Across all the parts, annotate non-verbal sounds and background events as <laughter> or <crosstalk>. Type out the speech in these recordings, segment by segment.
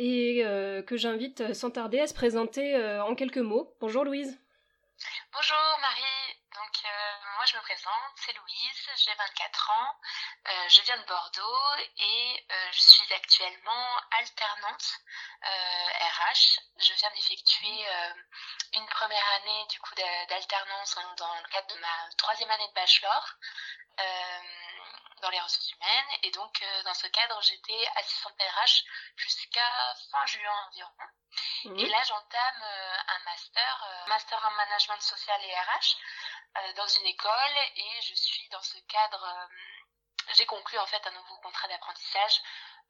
et euh, que j'invite sans tarder à se présenter euh, en quelques mots. Bonjour Louise. Bonjour Marie. Donc euh, moi je me présente, c'est Louise, j'ai 24 ans, je viens de Bordeaux et je suis actuellement alternante RH. Je viens d'effectuer une première année du coup d'alternance dans le cadre de ma troisième année de bachelor dans les ressources humaines. Et donc, euh, dans ce cadre, j'étais assistante RH jusqu'à fin juin environ. Mhm. Et là, j'entame euh, un master, euh, master en management social et RH dans une école. Et je suis dans ce cadre, j'ai conclu en fait un nouveau contrat d'apprentissage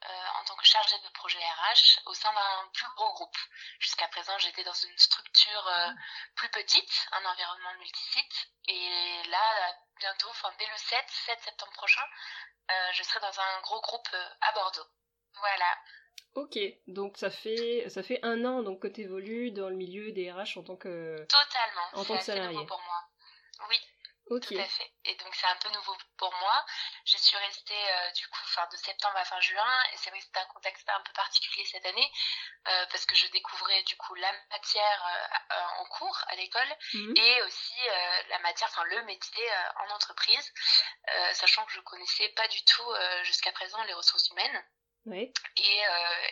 en tant que chargée de projet RH au sein d'un plus gros groupe. Jusqu'à présent, j'étais dans une structure mhm. plus petite, un environnement multisite. Et là, bientôt, enfin dès le 7, 7 septembre prochain, euh, je serai dans un gros groupe euh, à Bordeaux. Voilà. Ok, donc ça fait ça fait un an donc que tu évolues dans le milieu des RH en tant que totalement en tant que salarié. pour moi. Oui. Tout à fait. Et donc c'est un peu nouveau pour moi. Je suis restée euh, du coup fin de septembre à fin juin et c'est vrai que c'était un contexte un peu particulier cette année euh, parce que je découvrais du coup la matière euh, en cours à l'école mhm. et aussi la matière, enfin le métier en entreprise, sachant que je connaissais pas du tout jusqu'à présent les ressources humaines. Oui. Et,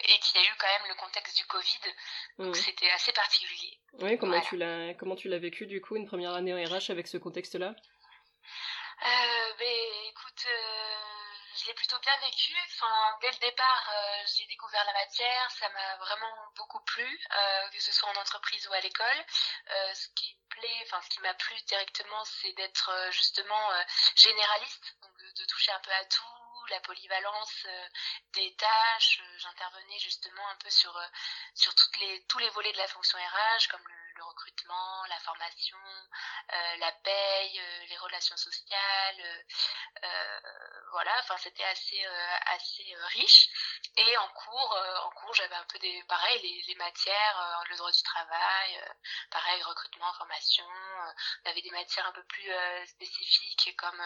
et qu'il y a eu quand même le contexte du Covid, donc c'était assez particulier. Oui, comment tu l'as comment tu l'as vécu du coup une première année en RH avec ce contexte-là? Euh, ben, écoute, euh, je l'ai plutôt bien vécu. Enfin, dès le départ, euh, j'ai découvert la matière, ça m'a vraiment beaucoup plu, euh, que ce soit en entreprise ou à l'école. Euh, ce qui me plaît, enfin, ce qui m'a plu directement, c'est d'être justement généraliste, donc de, de, toucher un peu à tout, la polyvalence des tâches. J'intervenais justement un peu sur sur toutes les tous les volets de la fonction RH, comme le le recrutement, la formation, euh, la paye, euh, les relations sociales, euh, voilà. Enfin, c'était assez assez riche. Et en cours, en cours, j'avais un peu des, pareil, les, matières, le droit du travail, pareil, recrutement, formation. on avait des matières un peu plus spécifiques comme,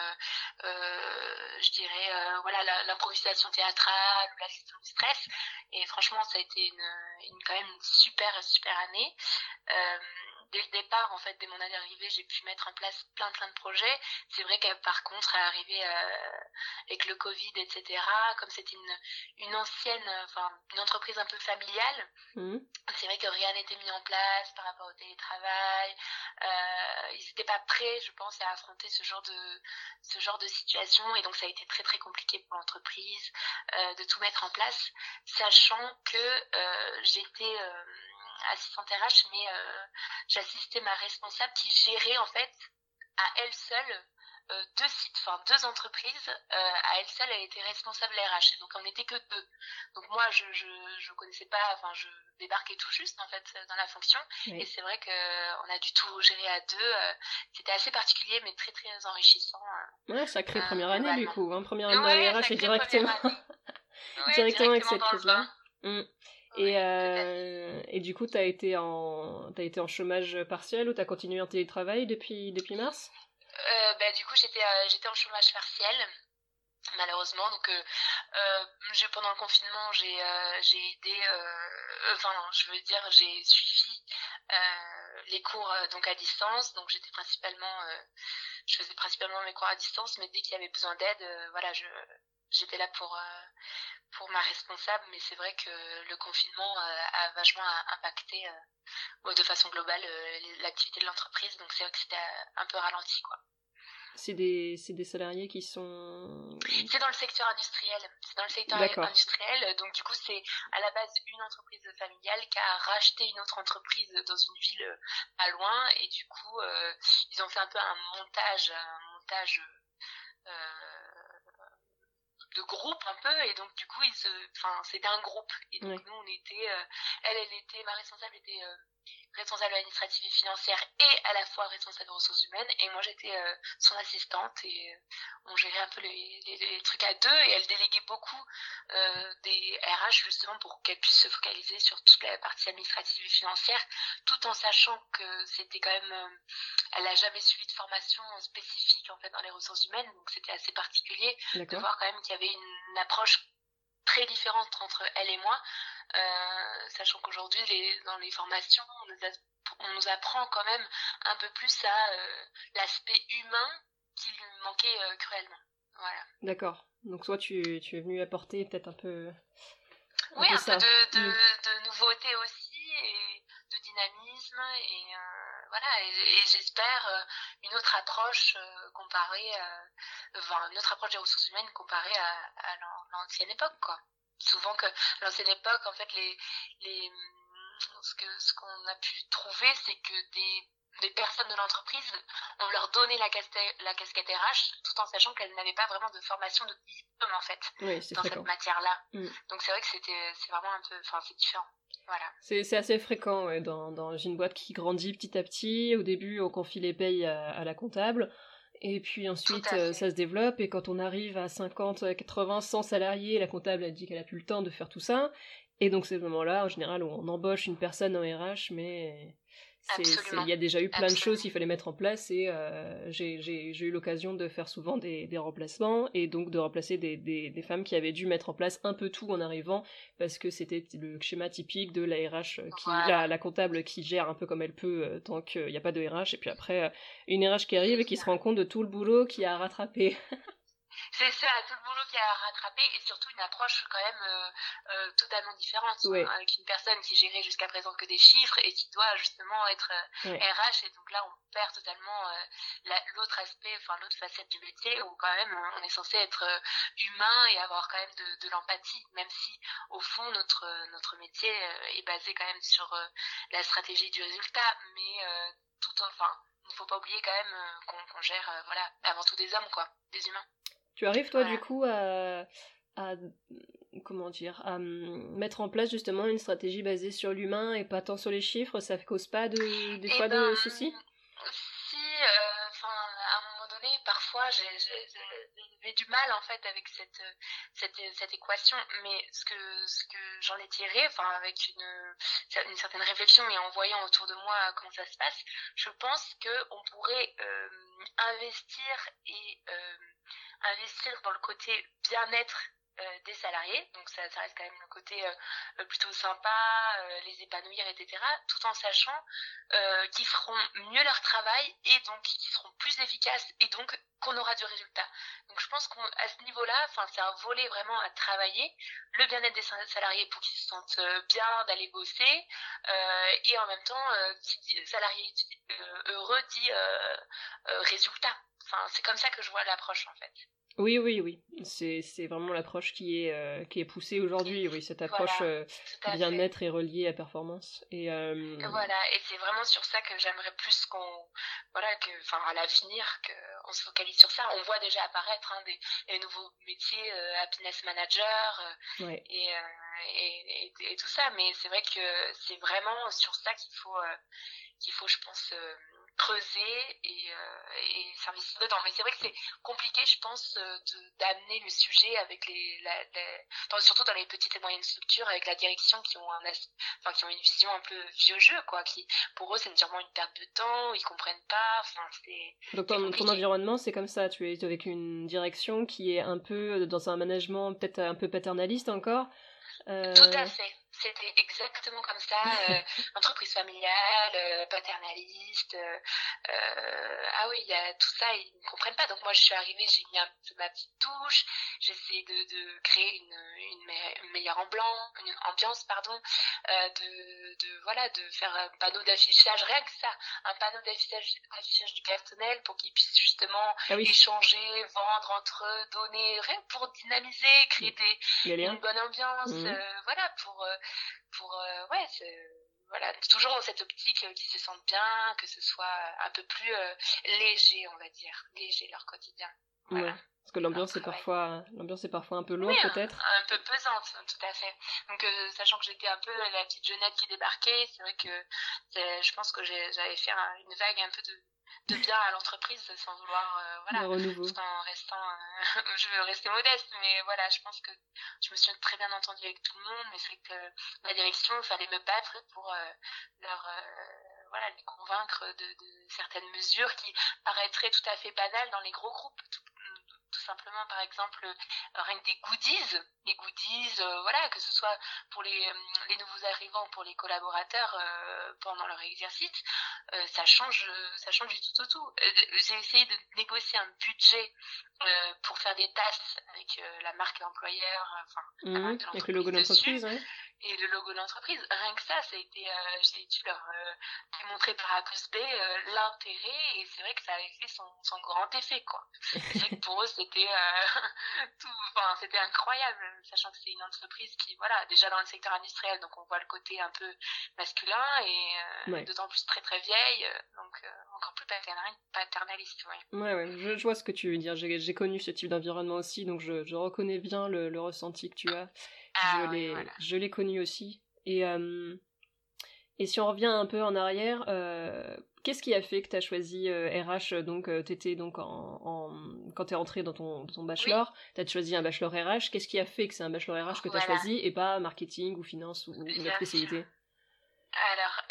je dirais, voilà, l'improvisation théâtrale ou la gestion du stress. Et franchement, ça a été une, quand même une super super année. Dès le départ, en fait, dès mon année arrivée, j'ai pu mettre en place plein plein de projets. C'est vrai que par contre, à arriver euh, avec le Covid, etc., comme c'était une, une ancienne, enfin une entreprise un peu familiale, mmh. c'est vrai que rien n'était mis en place par rapport au télétravail. Euh, ils n'étaient pas prêts, je pense, à affronter ce genre de ce genre de situation, et donc ça a été très très compliqué pour l'entreprise euh, de tout mettre en place, sachant que j'étais assistante RH, mais euh, j'assistais ma responsable qui gérait en fait à elle seule euh, deux sites, enfin deux entreprises. Euh, à elle seule, elle était responsable RH. Donc on n'était que deux. Donc moi, je, je, je connaissais pas, enfin je débarquais tout juste en fait dans la fonction. Et c'est vrai que on a du tout géré à deux. C'était assez particulier, mais très très enrichissant. Ouais, sacrée première année du coup. Hein, première année RH et directement, <laughs> directement, avec cette prise-là. Et, euh, et du coup, tu as, été en, as été en chômage partiel ou tu as continué en télétravail depuis, depuis mars? Euh, bah, Du coup, j'étais euh, j'étais en chômage partiel, malheureusement. Donc, euh, euh pendant le confinement, j'ai j'ai aidé, enfin, je veux dire, j'ai suivi les cours donc à distance. Donc, j'étais principalement, je faisais principalement mes cours à distance, mais dès qu'il y avait besoin d'aide, voilà, je j'étais là pour pour ma responsable, mais c'est vrai que le confinement euh, a vachement impacté euh, de façon globale euh, l'activité de l'entreprise, donc c'est vrai que c'était un peu ralenti quoi. C'est des, des salariés qui sont... C'est dans le secteur industriel. C'est dans le secteur industriel. Donc du coup, c'est à la base une entreprise familiale qui a racheté une autre entreprise dans une ville pas loin. Et du coup, ils ont fait un peu un montage, un montage de groupe un peu et donc du coup ils se enfin c'était un groupe. Et donc nous on était elle elle était ma responsable était responsable administrative et financière et à la fois responsable de ressources humaines. Et moi j'étais euh, son assistante et euh, on gérait un peu les, les, trucs à deux. Et elle déléguait beaucoup euh, des RH justement pour qu'elle puisse se focaliser sur toute la partie administrative et financière tout en sachant que c'était quand même elle n'a jamais suivi de formation spécifique en fait dans les ressources humaines. Donc c'était assez particulier de voir quand même qu'il y avait une approche très différente entre elle et moi euh, sachant qu'aujourd'hui, dans les formations, on nous, apprend quand même un peu plus à euh, l'aspect humain qui lui manquait euh, cruellement. Voilà. D'accord. Donc toi, tu, tu es venu apporter peut-être un peu... oui, un peu de, mm. de, nouveauté aussi, et de dynamisme, et voilà, et, j'espère une autre approche comparée, enfin, une autre approche des ressources humaines comparée à, à l'ancienne époque, quoi souvent que à l'ancienne époque, en fait, les, les, ce que ce qu'on a pu trouver, c'est que des, des personnes de l'entreprise, on leur donnait la casquette, la casquette RH, tout en sachant qu'elles n'avaient pas vraiment de formation de diplôme, en fait, dans cette matière-là. Mm. Donc c'est vrai que c'était, c'est vraiment un peu, enfin, c'est différent. Voilà. C'est assez fréquent ouais, dans, dans une boîte qui grandit petit à petit. Au début, on confie les payes à la comptable. Et puis ensuite, euh, ça se développe, et quand on arrive à 50, 80, 100 salariés, la comptable a dit qu'elle a plus le temps de faire tout ça. Et donc c'est le moment-là, en général, où on embauche une personne en RH, mais il y a déjà eu plein de choses qu'il fallait mettre en place et euh, j'ai eu l'occasion de faire souvent des, des, remplacements et donc de remplacer des, des, des, femmes qui avaient dû mettre en place un peu tout en arrivant parce que c'était le schéma typique de la RH, euh, qui, la, la, comptable qui gère un peu comme elle peut euh, tant qu'il n'y a pas de RH et puis après une RH qui arrive et qui se rend compte de tout le boulot qui a rattrapé. <laughs> c'est ça, tout le boulot qui a rattrapé et surtout une approche quand même euh, euh, totalement différente hein, avec une personne qui gérait jusqu'à présent que des chiffres et qui doit justement être euh, RH et donc là on perd totalement l'autre aspect, enfin l'autre facette du métier où quand même on est censé être humain et avoir quand même de, de l'empathie même si au fond notre notre métier est basé quand même sur la stratégie du résultat. Mais tout enfin il ne faut pas oublier quand même qu'on gère voilà avant tout des hommes quoi des humains tu arrives toi du coup à, comment dire à hum, mettre en place justement une stratégie basée sur l'humain et pas tant sur les chiffres, ça cause pas de, des eh fois de ben, soucis? Si, euh, enfin à un moment donné, parfois j'ai du mal en fait avec cette, cette, cette équation, mais ce que, ce que j'en ai tiré, enfin avec une, une certaine réflexion et en voyant autour de moi comment ça se passe, je pense qu'on pourrait euh, investir et euh, investir dans le côté bien-être euh, des salariés, donc ça, reste quand même le côté euh, euh, plutôt sympa, les épanouir, etc., tout en sachant qu'ils feront mieux leur travail et donc qu'ils seront plus efficaces et donc qu'on aura du résultat. Donc je pense qu'à ce niveau-là, c'est un volet vraiment à travailler, le bien-être des salariés pour qu'ils se sentent bien d'aller bosser et en même temps, qui salarié heureux dit résultat. Enfin c'est comme ça que je vois l'approche en fait. Oui, oui, oui. C'est, vraiment l'approche qui est, euh, qui est poussée aujourd'hui. Oui, cette approche euh, bien-être et reliée à performance. Et, euh, Voilà, et c'est vraiment sur ça que j'aimerais plus qu'on. Voilà, que, enfin, à l'avenir, qu'on se focalise sur ça. On voit déjà apparaître hein, des, nouveaux métiers, happiness manager et, et, et, tout ça. Mais c'est vrai que c'est vraiment sur ça qu'il faut, qu'il faut je pense creuser et, euh, et s'investir dedans. Mais c'est vrai que c'est compliqué, je pense, euh, d'amener le sujet avec les, la, surtout dans les petites et moyennes structures, avec la direction qui ont un, enfin, qui ont une vision un peu vieux jeu, quoi. Qui, pour eux, c'est sûrement une perte de temps, ils comprennent pas. Enfin, c'est. Donc ton, ton environnement, c'est comme ça. Tu es avec une direction qui est un peu dans un management peut-être un peu paternaliste encore. Euh... Tout à fait. C'était exactement comme ça, euh, <laughs> entreprise familiale, euh, paternaliste. Euh, ah oui, il y a tout ça, ils ne comprennent pas. Donc moi, je suis arrivée, j'ai mis un peu ma petite touche, j'essaie de, de créer une, une, meilleure ambiance, pardon, de, de voilà, de faire un panneau d'affichage, rien que ça, un panneau d'affichage, du personnel pour qu'ils puissent justement ah échanger, vendre entre eux, donner, rien pour dynamiser, créer des, une bonne ambiance, mmh. voilà, pour pour euh, ouais voilà toujours dans cette optique euh, qu'ils se sentent bien que ce soit un peu plus euh, léger on va dire léger leur quotidien voilà. que l'ambiance est parfois l'ambiance est parfois un peu lourde peut-être. Un peu pesante, tout à fait. Donc sachant que j'étais un peu la petite jeunette qui débarquait, c'est vrai que je pense que j'avais fait une vague un peu de de bien à l'entreprise sans vouloir euh, voilà. Tout en restant euh, <laughs> je veux rester modeste mais voilà je pense que je me suis très bien entendue avec tout le monde mais c'est que la direction il fallait me battre pour euh, leur voilà les convaincre de, de, certaines mesures qui paraîtraient tout à fait banales dans les gros groupes tout simplement par exemple rien que des goodies les goodies voilà que ce soit pour les, les nouveaux arrivants pour les collaborateurs pendant leur exercice euh, ça change ça change du tout au tout. Euh, j'ai essayé de négocier un budget euh, pour faire des tasses avec la marque employeur, enfin mmh, avec le logo d'entreprise, et le logo de l'entreprise. Rien que ça, ça a été, euh, j'ai dû leur euh, démontrer par A plus B euh, l'intérêt et c'est vrai que ça avait fait son, son grand effet, quoi. C'est vrai que pour eux, c'était <laughs> tout, enfin, c'était incroyable, sachant que c'est une entreprise qui, voilà, déjà dans le secteur industriel, donc on voit le côté un peu masculin et d'autant plus très très vieille, donc encore plus paternaliste, ouais. Ouais, ouais, je, je vois ce que tu veux dire. J'ai connu ce type d'environnement aussi, donc je, je reconnais bien le, le ressenti que tu as. Ah je l'ai connu aussi. Et, euh, et si on revient un peu en arrière, euh, qu'est-ce qui a fait que tu as choisi RH euh, Donc, t'étais donc en, en... quand tu es rentré dans ton, ton bachelor, tu as choisi un bachelor RH. Qu'est-ce qui a fait que c'est un bachelor RH que tu as choisi et pas marketing ou finance ou, une autre spécialité? Alors,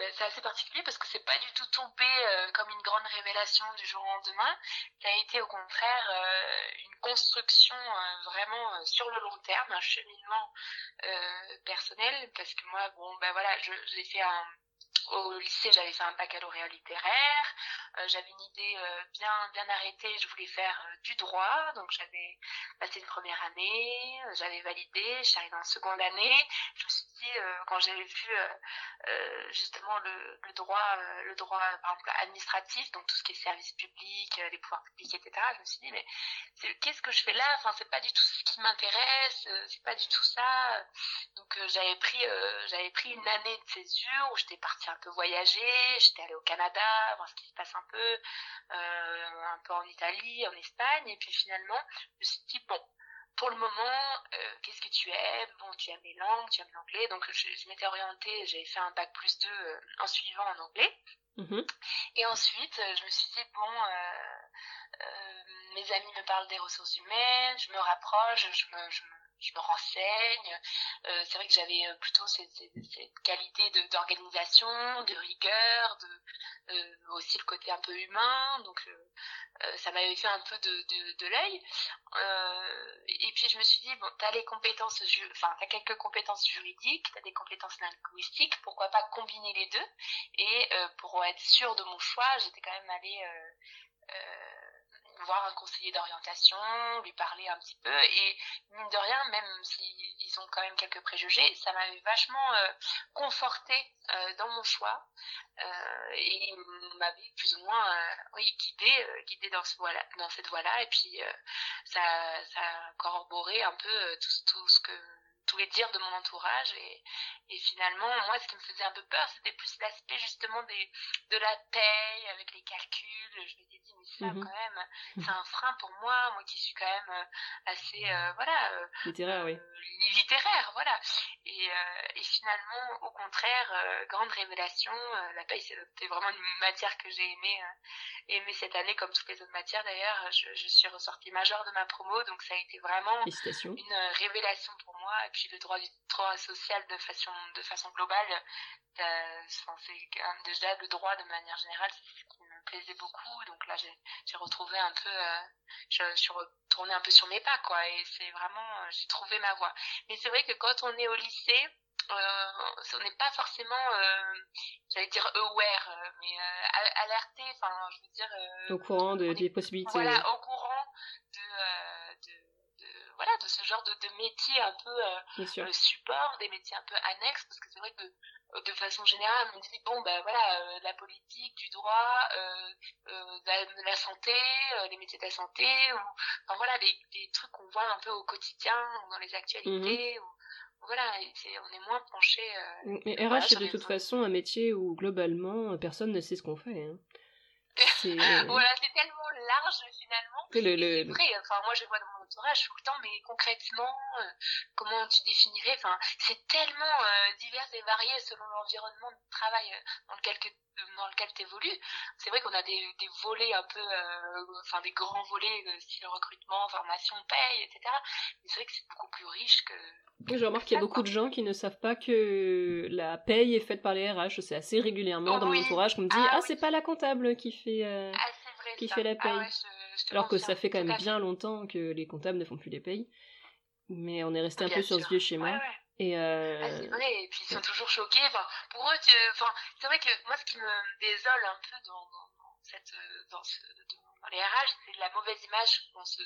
c'est c'est assez particulier parce que c'est pas du tout tombé euh, comme une grande révélation du jour au lendemain. Ça a été au contraire euh, une construction euh, vraiment sur le long terme, un cheminement personnel parce que moi, bon, ben voilà, j'ai fait un au lycée, j'avais fait un baccalauréat littéraire. Euh, j'avais une idée euh, bien bien arrêtée. Je voulais faire euh, du droit, donc j'avais passé une première année, j'avais validé. Je suis arrivée en seconde année. Je me suis dit quand j'avais vu justement le, droit, le droit par exemple administratif, donc tout ce qui est service public, les pouvoirs publics, etc. Je me suis dit mais qu'est-ce que je fais là? Enfin c'est pas du tout ce qui m'intéresse. c'est pas du tout ça. Donc j'avais pris j'avais pris une année de césure où j'étais partie un peu voyager, j'étais allée au Canada, voir ce qui se passe un peu, euh, un peu en Italie, en Espagne, et puis finalement, je me suis dit, bon, pour le moment, euh, qu'est-ce que tu aimes? Bon, tu aimes les langues, tu aimes l'anglais, donc je, m'étais orientée, j'avais fait un bac plus 2 euh, en suivant en anglais. Mm-hmm. Et ensuite, je me suis dit, bon, mes amis me parlent des ressources humaines, je me rapproche, je me, je me je me renseigne. Euh, c'est vrai que j'avais euh, plutôt cette, cette, qualité d'organisation, de, rigueur, de euh, aussi le côté un peu humain. Donc ça m'avait fait un peu de, de, de l'œil. et puis je me suis dit bon, t'as les compétences, enfin t'as quelques compétences juridiques, t'as des compétences linguistiques. Pourquoi pas combiner les deux? Et pour être sûre de mon choix, j'étais quand même allée voir un conseiller d'orientation, lui parler un petit peu et mine de rien, même s'ils ont quand même quelques préjugés, ça m'avait vachement euh, conforté euh, dans mon choix euh, et m'avait plus ou moins guidé guidé dans ce voilà dans cette voie là et puis ça a corroboré un peu tout ce que tous les dires de mon entourage et, et finalement moi ce qui me faisait un peu peur c'était plus l'aspect justement des de la paye avec les calculs. Je m'étais dit mais ça mhm. quand même <laughs> c'est un frein pour moi moi qui suis quand même euh, assez euh, voilà euh, littéraire oui. littéraire voilà. Et, et finalement au contraire grande révélation la paye c'était vraiment une matière que j'ai aimé aimé cette année comme toutes les autres matières d'ailleurs. Je, je suis ressortie majeure de ma promo donc ça a été vraiment une révélation pour moi. Et puis le droit du droit social de façon de façon globale c'est déjà le droit de manière générale c'est ce qui me plaisait beaucoup. Donc là j'ai retrouvé un peu euh, je, suis retournée un peu sur mes pas quoi. Et c'est vraiment euh, j'ai trouvé ma voie. Mais c'est vrai que quand on est au lycée euh, on n'est pas forcément euh, j'allais dire aware mais alerté. Enfin je veux dire au courant de, des possibilités. voilà au courant voilà de ce genre de, de métiers un peu euh, le support des métiers un peu annexes parce que c'est vrai que euh, de façon générale on dit bon ben voilà euh, la politique du droit de la, santé les métiers de la santé ou enfin voilà des, des trucs qu'on voit un peu au quotidien ou dans les actualités mmh voilà, on est moins penché. Mais RH, c'est de toute façon un métier où globalement personne ne sait ce qu'on fait. Hein. <laughs> voilà, c'est tellement large finalement. Le, le... C'est vrai, enfin, moi je vois dans mon entourage tout le temps, mais concrètement, euh, comment tu définirais Enfin, c'est tellement euh, divers et varié selon l'environnement de travail euh, dans lequel dans lequel tu évolues. C'est vrai qu'on a des, des volets un peu, enfin des grands volets, style recrutement, formation, paye, etc. Mais c'est vrai que c'est beaucoup plus riche que je remarque qu'il y a beaucoup de gens qui ne savent pas que la paye est faite par les RH. C'est assez régulièrement dans mon entourage qu'on me dit Ah, ah c'est pas la comptable qui fait, euh, ah, qui fait la ah paye. Alors que ça fait quand même bien longtemps que les comptables ne font plus les payes. Mais on est resté un peu sur ce vieux schéma. Et euh... c'est vrai, et puis ils sont toujours choqués. Enfin, pour eux, enfin, c'est vrai que moi, ce qui me désole un peu dans, dans cette, dans ce, dans les RH, c'est la mauvaise image qu'on se,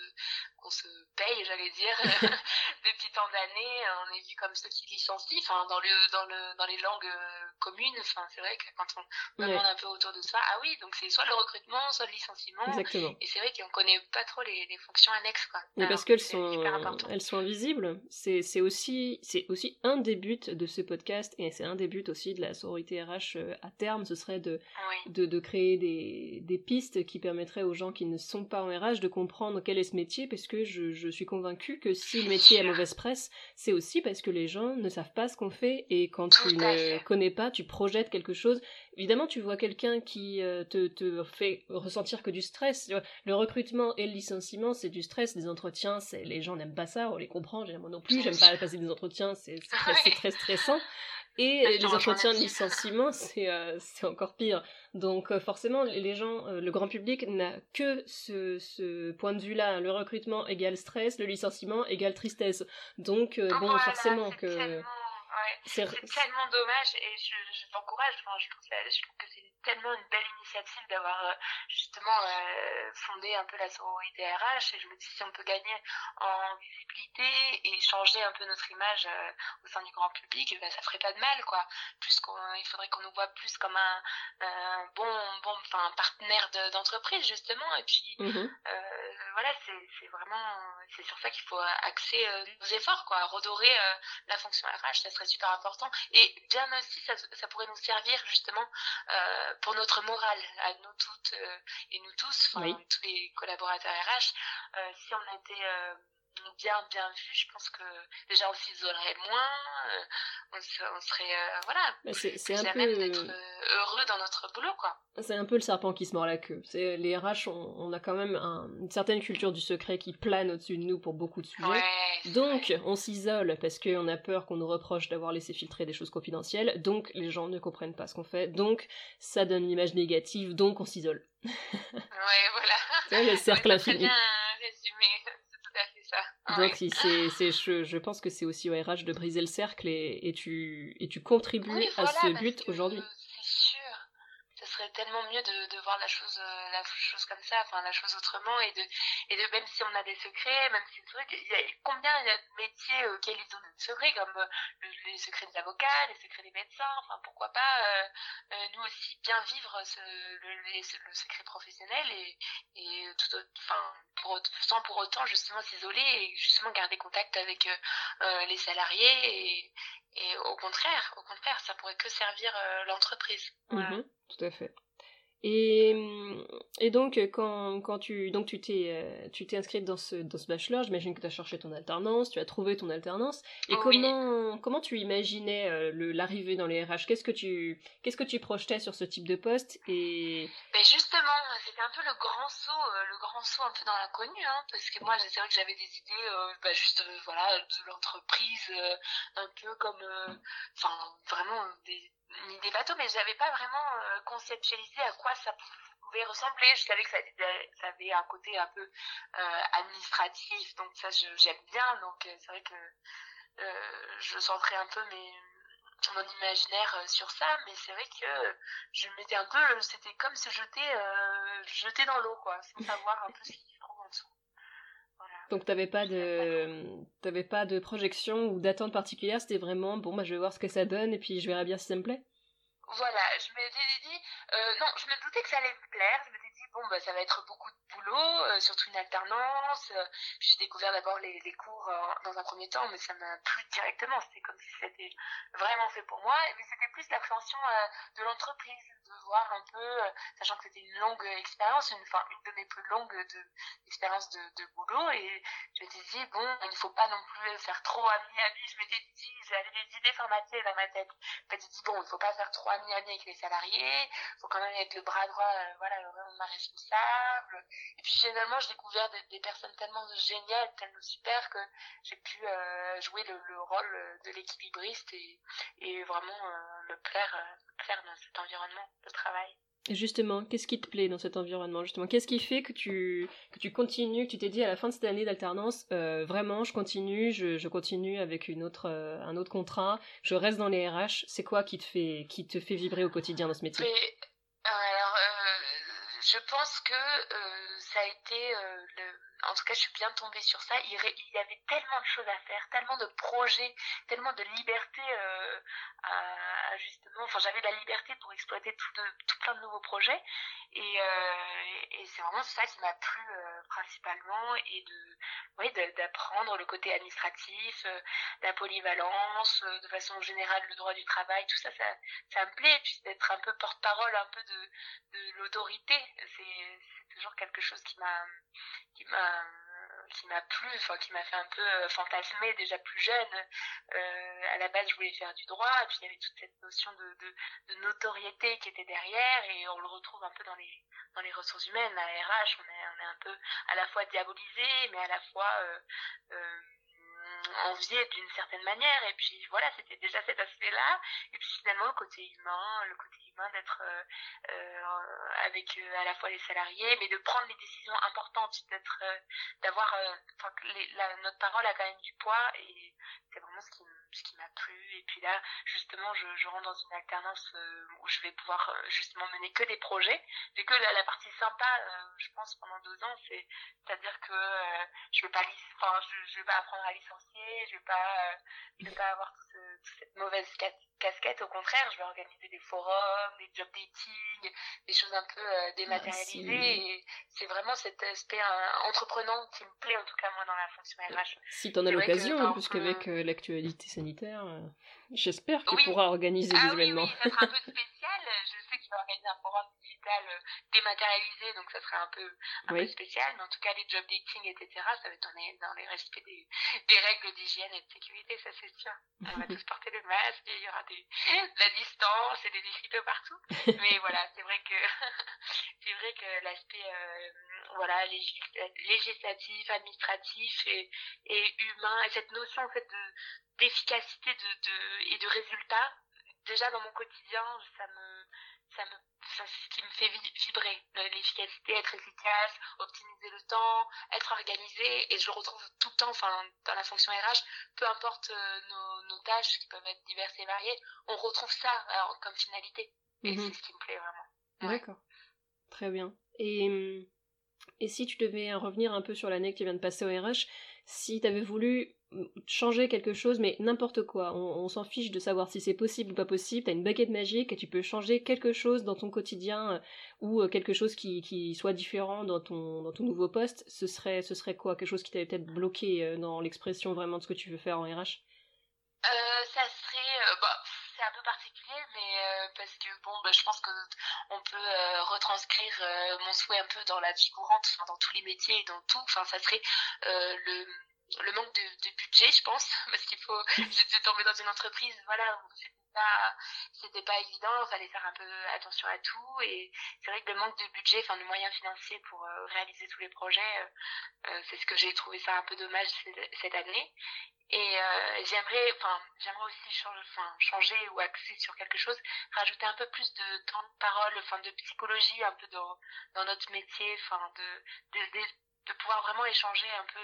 qu'on se paye, j'allais dire, <laughs> depuis tant d'années. On est vu comme ceux qui licencient, enfin, dans le, dans le, dans les langues euh, communes. Enfin, c'est vrai que quand on demande un peu autour de ça, ah oui, donc c'est soit le recrutement, soit le licenciement. Exactement. Et c'est vrai qu'on connaît pas trop les, les fonctions annexes, quoi. Mais parce qu'elles sont, elles sont invisibles. C'est, c'est aussi, c'est aussi un des buts de ce podcast et c'est un des buts aussi de la sororité RH euh, à terme. Ce serait de, de, de créer des, des pistes qui permettraient aux gens qui ne sont pas en RH de comprendre quel est ce métier, parce que je, suis convaincue que si le métier a mauvaise presse, c'est aussi parce que les gens ne savent pas ce qu'on fait, et quand tu ne connais pas, tu projettes quelque chose. Évidemment, tu vois quelqu'un qui euh, te, te, fait ressentir que du stress. Le recrutement et le licenciement, c'est du stress, des entretiens, c'est les gens n'aiment pas ça, on les comprend, moi non plus, j'aime pas passer des entretiens, c'est <laughs> très, très stressant. Et les entretiens de licenciement, <laughs> c'est euh, c'est encore pire. Donc euh, forcément, les gens, euh, le grand public n'a que ce, ce, point de vue-là. Le recrutement égale stress, le licenciement égale tristesse. Donc bon, forcément que... C'est tellement dommage et je, je t'encourage. Enfin, je trouve que c'est tellement une belle initiative d'avoir euh, justement euh, fondé un peu la sororité RH et je me dis si on peut gagner en visibilité et changer un peu notre image euh, au sein du grand public, eh ben, ça ferait pas de mal quoi. Plus qu'on, il faudrait qu'on nous voit plus comme un, un bon, bon, enfin partenaire d'entreprise justement. Et puis mmh voilà c'est vraiment c'est sur ça qu'il faut axer nos efforts quoi, redorer la fonction RH, ça serait super important. Et bien aussi ça, ça pourrait nous servir justement pour notre morale, à nous toutes euh, et nous tous, tous les collaborateurs RH, euh, si on était euh, bien bien vu, je pense que déjà on s'isolerait moins, on, serait voilà, c'est un peu d'être heureux dans notre boulot quoi. C'est un peu le serpent qui se mord la queue. C'est les RH, on, a quand même une certaine culture du secret qui plane au-dessus de nous pour beaucoup de sujets. donc on s'isole parce qu'on a peur qu'on nous reproche d'avoir laissé filtrer des choses confidentielles. Donc les gens ne comprennent pas ce qu'on fait. Donc ça donne une image négative. Donc on s'isole. <laughs> ouais voilà. C'est le cercle infini. Bien résumé. Ça. Donc c'est, je, je, pense que c'est aussi au RH de briser le cercle et, et tu, et tu contribues à ce but aujourd'hui. serait tellement mieux de, de voir la chose euh, la chose comme ça enfin la chose autrement et de et de même si on a des secrets même si c'est vrai qu'il y a combien il y a de métiers auxquels ils ont des secrets comme euh, les secrets des avocats les secrets des médecins enfin pourquoi pas euh, nous aussi bien vivre ce, le, le secret professionnel et et tout enfin pour, sans pour autant justement s'isoler et justement garder contact avec les salariés et, et au contraire, au contraire, ça pourrait que servir l'entreprise. Mhm. Tout à fait. Et, et donc, quand, quand tu donc tu t'es euh, tu t'es inscrite dans ce, dans ce bachelor, j'imagine que tu as cherché ton alternance, tu as trouvé ton alternance. Et comment, comment tu imaginais euh, l'arrivée dans les RH? Qu'est-ce que tu qu'est-ce que tu projetais sur ce type de poste? Et ben Justement, c'était un peu le grand saut, euh, le grand saut un peu dans l'inconnu, hein, parce que moi, c'est vrai que j'avais des idées, bah, juste voilà, de l'entreprise, un peu comme, enfin, vraiment des ni des bateaux, mais j'avais pas vraiment euh, conceptualisé à quoi ça pouvait ressembler. Je savais que ça, ça avait un côté un peu euh, administratif, donc ça j'aime bien. Donc euh, c'est vrai que je centrais un peu mes, mon imaginaire sur ça, mais c'est vrai que je m'étais un peu, c'était comme se jeter, jeter dans l'eau, quoi, sans savoir un peu ce qui se trouve en dessous. Donc t'avais pas de t'avais pas de projection ou d'attente particulière, c'était vraiment bon bah je vais voir ce que ça donne et puis je verrai bien si ça me plaît. Voilà, je m'étais dit euh, non, je me doutais que ça allait me plaire, je m'étais dit bon bah ça va être beaucoup de boulot boulot, surtout une alternance. j'ai découvert d'abord les, cours dans un premier temps, mais ça m'a plu directement. C'était comme si c'était vraiment fait pour moi. Mais c'était plus l'appréhension de l'entreprise, de voir un peu, sachant que c'était une longue expérience, une, enfin, une de mes plus longues expériences de, de, boulot. Et je m'étais dit, bon, il ne faut pas non plus faire trop ami-ami. Je m'étais dit, j'avais des idées formatées dans ma tête. Je dit, bon, il ne faut pas faire trop ami-ami avec les salariés. Il faut quand même être le bras droit, euh, voilà, ma responsable. Et puis, généralement, j'ai découvert des, personnes tellement géniales, tellement super que j'ai pu euh, jouer le, le, rôle de l'équilibriste et, et vraiment euh, me plaire, plaire dans cet environnement de travail. Justement, qu'est-ce qui te plaît dans cet environnement Justement, qu'est-ce qui fait que tu que tu continues, que tu t'es dit à la fin de cette année d'alternance, euh, vraiment, je continue, je, je, continue avec une autre euh, un autre contrat, je reste dans les RH. C'est quoi qui te fait qui te fait vibrer au quotidien dans ce métier? Alors, euh, je pense que ça a été le en tout cas, je suis bien tombée sur ça. Il, y avait tellement de choses à faire, tellement de projets, tellement de liberté euh, à, justement. Enfin, j'avais la liberté pour exploiter tout, plein de nouveaux projets. Et, euh, et c'est vraiment ça qui m'a plu euh, principalement et de, oui, d'apprendre le côté administratif, la polyvalence, de façon générale le droit du travail, tout ça, ça, me plaît. Et puis d'être un peu porte-parole, un peu de, l'autorité, c'est toujours quelque chose qui m'a qui m'a plu, enfin qui m'a fait un peu euh, fantasmer déjà plus jeune. Euh, à la base, je voulais faire du droit, et puis il y avait toute cette notion de, notoriété qui était derrière, et on le retrouve un peu dans les ressources humaines, à RH, on est un peu à la fois diabolisé, mais à la fois euh, euh, envié d'une certaine manière. Et puis voilà, c'était déjà cet aspect-là. Et puis finalement, le côté humain, le côté humain d'être euh, euh, avec euh, à la fois les salariés, mais de prendre les décisions importantes, d'être, d'avoir, notre parole a quand même du poids. Et c'est vraiment ce qui ce qui m'a plu. Et puis là, justement, je, rentre dans une alternance où je vais pouvoir justement mener que des projets. C'est que la, partie sympa, je pense, pendant deux ans, c'est, c'est-à-dire que je vais pas, je vais pas apprendre à licencier, je vais pas, je vais pas avoir toute cette mauvaise casquette. Au contraire, je vais organiser des forums, des job dating, des choses un peu euh, dématérialisées. c'est vraiment cet aspect euh, entreprenant qui me plaît, en tout cas moi, dans la fonction RH. Si tu en as l'occasion, hein, puisqu'avec euh, l'actualité sanitaire, j'espère que tu pourras organiser des ah événements. Oui, oui, ça sera un peu <laughs> spécial. Je sais qu'il va organiser un forum digital dématérialisé, donc ça sera un peu, un peu spécial. Mais en tout cas, les job dating, etc., ça va être dans les, dans les respects des, des règles d'hygiène et de sécurité, ça c'est sûr. <laughs> On va tous porter le masque, il y aura des, la distance et des écriteaux partout. <laughs> Mais voilà, c'est vrai que <laughs> c'est vrai que l'aspect euh, voilà législatif, administratif et, et humain, et cette notion en fait de d'efficacité de, de, et de résultat, déjà dans mon quotidien, ça me ça me c'est ce qui me fait vibrer. L'efficacité être efficace optimiser le temps être organisé. Et je le retrouve tout le temps enfin dans la fonction RH peu importe euh, nos, nos, tâches qui peuvent être diverses et variées on retrouve ça alors, comme finalité. Et mhm. c'est ce qui me plaît vraiment. D'accord. Très bien. Et et si tu devais revenir un peu sur l'année que tu viens de passer au RH si tu avais voulu changer quelque chose, mais n'importe quoi. On, s'en fiche de savoir si c'est possible ou pas possible. T'as une baguette magique et tu peux changer quelque chose dans ton quotidien euh, ou euh, quelque chose qui, qui, soit différent dans ton, dans ton nouveau poste. Ce serait, ce serait quoi? Quelque chose qui t'avait peut-être bloqué euh, dans l'expression vraiment de ce que tu veux faire en RH Ça serait... Bah, c'est un peu particulier, mais parce que bon, bah, je pense que peut retranscrire mon souhait un peu dans la vie courante, dans tous les métiers et dans tout. Enfin, ça serait le le manque de, de, budget, je pense, <laughs> parce qu'il faut, <laughs> j'étais tombée dans une entreprise, voilà, c'était pas évident, il fallait faire un peu attention à tout, et c'est vrai que le manque de budget, enfin, de moyens financiers pour euh, réaliser tous les projets, euh, euh, c'est ce que j'ai trouvé ça un peu dommage cette année. Et j'aimerais, enfin, j'aimerais aussi changer, enfin, changer ou axer sur quelque chose, rajouter un peu plus de temps de parole, enfin, de psychologie un peu dans, dans notre métier, enfin, de, de, pouvoir vraiment échanger un peu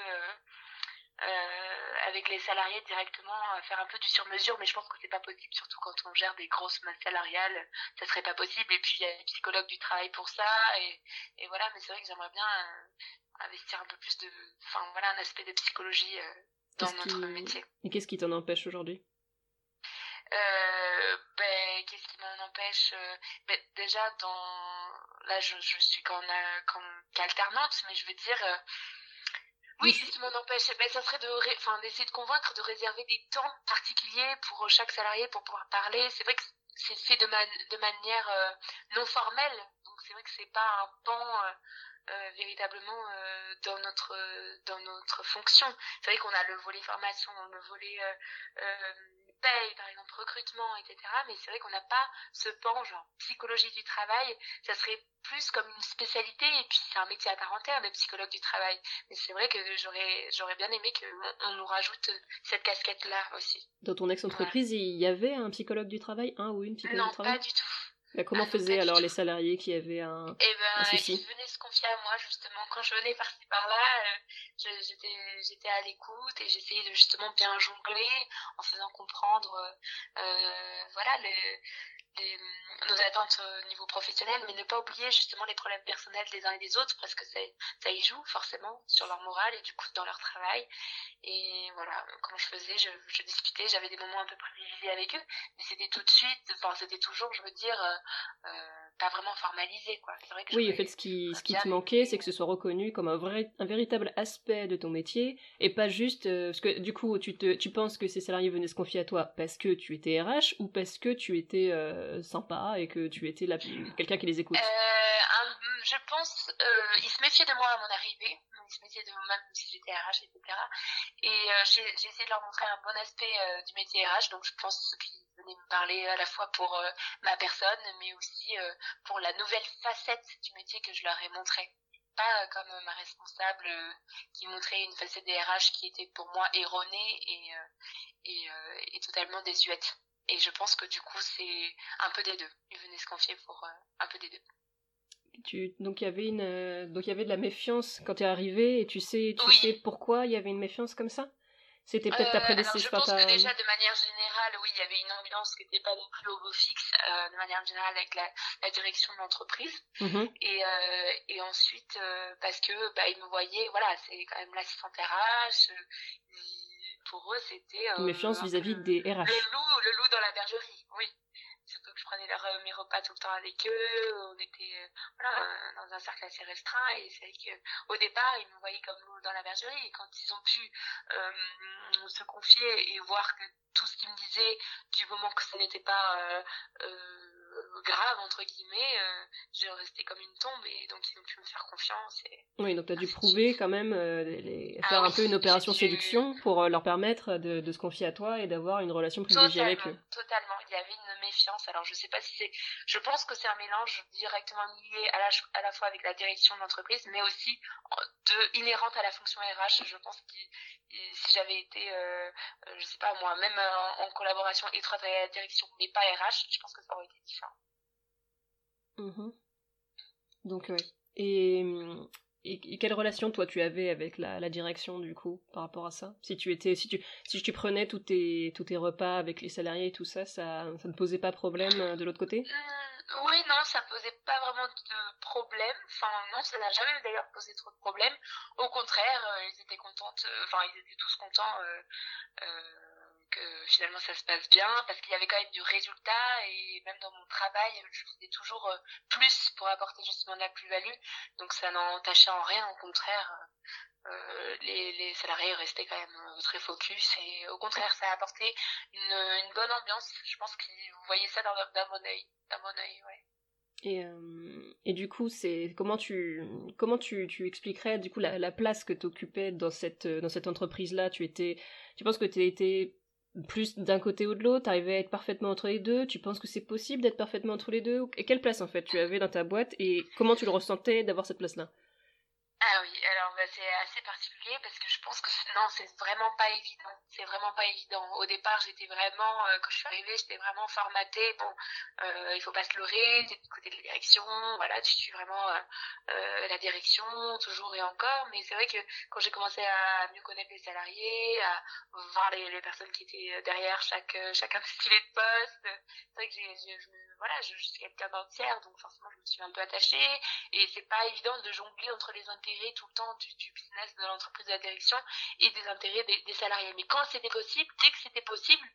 avec les salariés directement faire un peu du sur-mesure, mais je pense que c'est pas possible, surtout quand on gère des grosses masses salariales, ça serait pas possible. Et puis il y a les psychologues du travail pour ça, et, et voilà. Mais c'est vrai que j'aimerais bien euh, investir un peu plus de, enfin voilà, un aspect de psychologie euh, dans notre métier. Et qu'est-ce qui t'en empêche aujourd'hui? Euh, ben, qu'est-ce qui m'en empêche ben, Déjà, dans là, je, je suis comme, qu'alternante, mais je veux dire, oui, ce qui m'en empêche, ben, ça serait de, enfin, d'essayer de convaincre de réserver des temps particuliers pour chaque salarié pour pouvoir parler. C'est vrai que c'est fait de, de manière euh, non formelle, donc c'est vrai que c'est pas un pan euh, euh, véritablement dans notre dans notre fonction. C'est vrai qu'on a le volet formation, le volet paye, par exemple, recrutement, etc. Mais c'est vrai qu'on n'a pas ce pan, genre psychologie du travail. Ça serait plus comme une spécialité et puis c'est un métier à part entière de psychologue du travail. Mais c'est vrai que j'aurais j'aurais bien aimé qu'on nous rajoute cette casquette-là aussi. Dans ton ex-entreprise, il y avait un psychologue du travail, un ou une psychologue du travail? Non, pas du tout. Bah, comment ah, faisaient alors les salariés qui avaient un, eh ben, souci Ils venaient se confier à moi justement. Quand je venais par-ci par-là, euh, j'étais à l'écoute et j'essayais de justement bien jongler en faisant comprendre euh, euh voilà, les, nos attentes au niveau professionnel, mais ne pas oublier justement les problèmes personnels des uns et des autres, parce que ça y joue forcément sur leur morale et du coup dans leur travail. Et voilà, comment je faisais, je, je discutais, j'avais des moments un peu privilégiés avec eux, mais c'était tout de suite, enfin c'était toujours, je veux dire, euh pas vraiment formalisé quoi. Vrai que oui, en fait, ce qui, ce qui te manquait, c'est que ce soit reconnu comme un vrai, un véritable aspect de ton métier et pas juste euh, parce que du coup, tu te, tu penses que ces salariés venaient se confier à toi parce que tu étais RH ou parce que tu étais euh, sympa et que tu étais quelqu'un qui les écoute? Euh, je pense, ils se méfiaient de moi à mon arrivée, ils se méfiaient de moi même si j'étais RH, etc. Et j'ai essayé de leur montrer un bon aspect du métier RH, donc je pense qu'ils venait me parler à la fois pour euh, ma personne, mais aussi euh, pour la nouvelle facette du métier que je leur ai montré. Pas comme ma responsable euh, qui montrait une facette des RH qui était pour moi erronée et, et, et totalement désuète. Et je pense que du coup, c'est un peu des deux. Ils venaient se confier pour un peu des deux. Tu, donc il y avait une donc il y avait de la méfiance quand tu es arrivé et tu sais tu sais pourquoi il y avait une méfiance comme ça? C'était peut-être ta prédécesseur. je pense que déjà de manière générale, oui, il y avait une ambiance qui n'était pas non plus au beau fixe euh, de manière générale avec la, la direction de l'entreprise. Mm-hmm. Et, euh, et ensuite euh, parce que bah, ils me voyaient, voilà, c'est quand même l'assistante RH. pour eux, c'était une méfiance vis-à-vis des RH. Le loup, le loup dans la bergerie, oui surtout que je prenais leur, mes repas tout le temps avec eux, on était euh, voilà, dans un cercle assez restreint et c'est vrai qu'au départ ils me voyaient comme loup dans la bergerie et quand ils ont pu euh, se confier et voir que tout ce qu'ils me disaient du moment que ce n'était pas euh, euh grave entre guillemets euh, je restais comme une tombe et donc ils ont pu me faire confiance et oui donc tu as dû prouver quand même euh, les, ah faire un peu une opération séduction pour euh, leur permettre de, de, se confier à toi et d'avoir une relation privilégiée avec eux. totalement. Il y avait une méfiance. Alors je sais pas si c'est je pense que c'est un mélange directement lié à la, à la fois avec la direction de l'entreprise mais aussi de inhérente à la fonction RH je pense que si j'avais été euh, je sais pas moi même en, collaboration étroite avec la direction mais pas RH je pense que ça aurait été différent Mhm. Donc, oui. Et, et, quelle relation, toi, tu avais avec la, la, direction, du coup, par rapport à ça? Si tu étais, si tu, si tu prenais tous tes, tous tes repas avec les salariés et tout ça, ça, ça ne posait pas problème euh, de l'autre côté? Mmh, Oui, non, ça posait pas vraiment de problème. Enfin, non, ça n'a jamais d'ailleurs posé trop de problèmes. Au contraire, euh, ils étaient contents, euh, enfin, ils étaient tous contents que finalement ça se passe bien parce qu'il y avait quand même du résultat et même dans mon travail je faisais toujours euh, plus pour apporter justement de la plus-value. Donc ça n'entachait en rien au contraire euh, les, les salariés restaient quand même euh, très focus et au contraire ça a apporté une, une bonne ambiance. Je pense qu'ils voyaient ça d'un bon oeil d'un bon oeil ouais. Et, et du coup, c'est comment tu comment tu, tu expliquerais du coup la, la place que tu occupais dans cette dans cette entreprise là. Tu étais, tu penses que tu étais plus d'un côté ou de l'autre, t'arrivais à être parfaitement entre les deux, tu penses que c'est possible d'être parfaitement entre les deux Et quelle place en fait tu avais dans ta boîte et comment tu le ressentais d'avoir cette place-là? Ah oui, alors bah, c'est assez particulier parce que je pense que non, c'est vraiment pas évident. C'est vraiment pas évident. Au départ, j'étais vraiment, euh, quand je suis arrivée, j'étais vraiment formatée. Bon, euh, il faut pas se leurrer, t'es du côté de la direction, voilà, tu suis vraiment euh, euh, la direction, toujours et encore. Mais c'est vrai que quand j'ai commencé à mieux connaître les salariés, à voir les, personnes qui étaient derrière chaque chaque <laughs> intitulé de poste, c'est vrai que j'ai, je voilà, je, suis quelqu'un d'entière, donc forcément je me suis un peu attachée. Et c'est pas évident de jongler entre les intérêts tout le temps du business de l'entreprise de la direction et des intérêts des, salariés. Mais quand c'était possible, dès que c'était possible,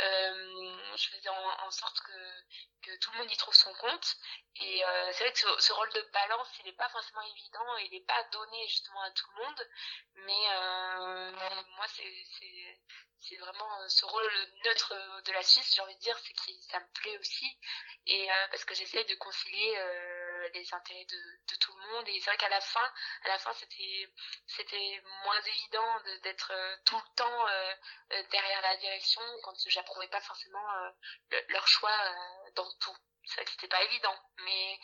euh, je faisais en, sorte que, que tout le monde y trouve son compte. Et euh, c'est vrai que ce, rôle de balance, il n'est pas forcément évident, il n'est pas donné justement à tout le monde. Mais euh, moi, c'est vraiment ce rôle neutre de la Suisse, j'ai envie de dire, c'est que ça me plaît aussi. Et parce que j'essaie de concilier les intérêts de, de, tout le monde. Et c'est vrai qu'à la fin, à la fin, c'était c'était moins évident d'être tout le temps derrière la direction quand j'approuvais pas forcément leur choix dans tout c'est vrai que c'était pas évident, mais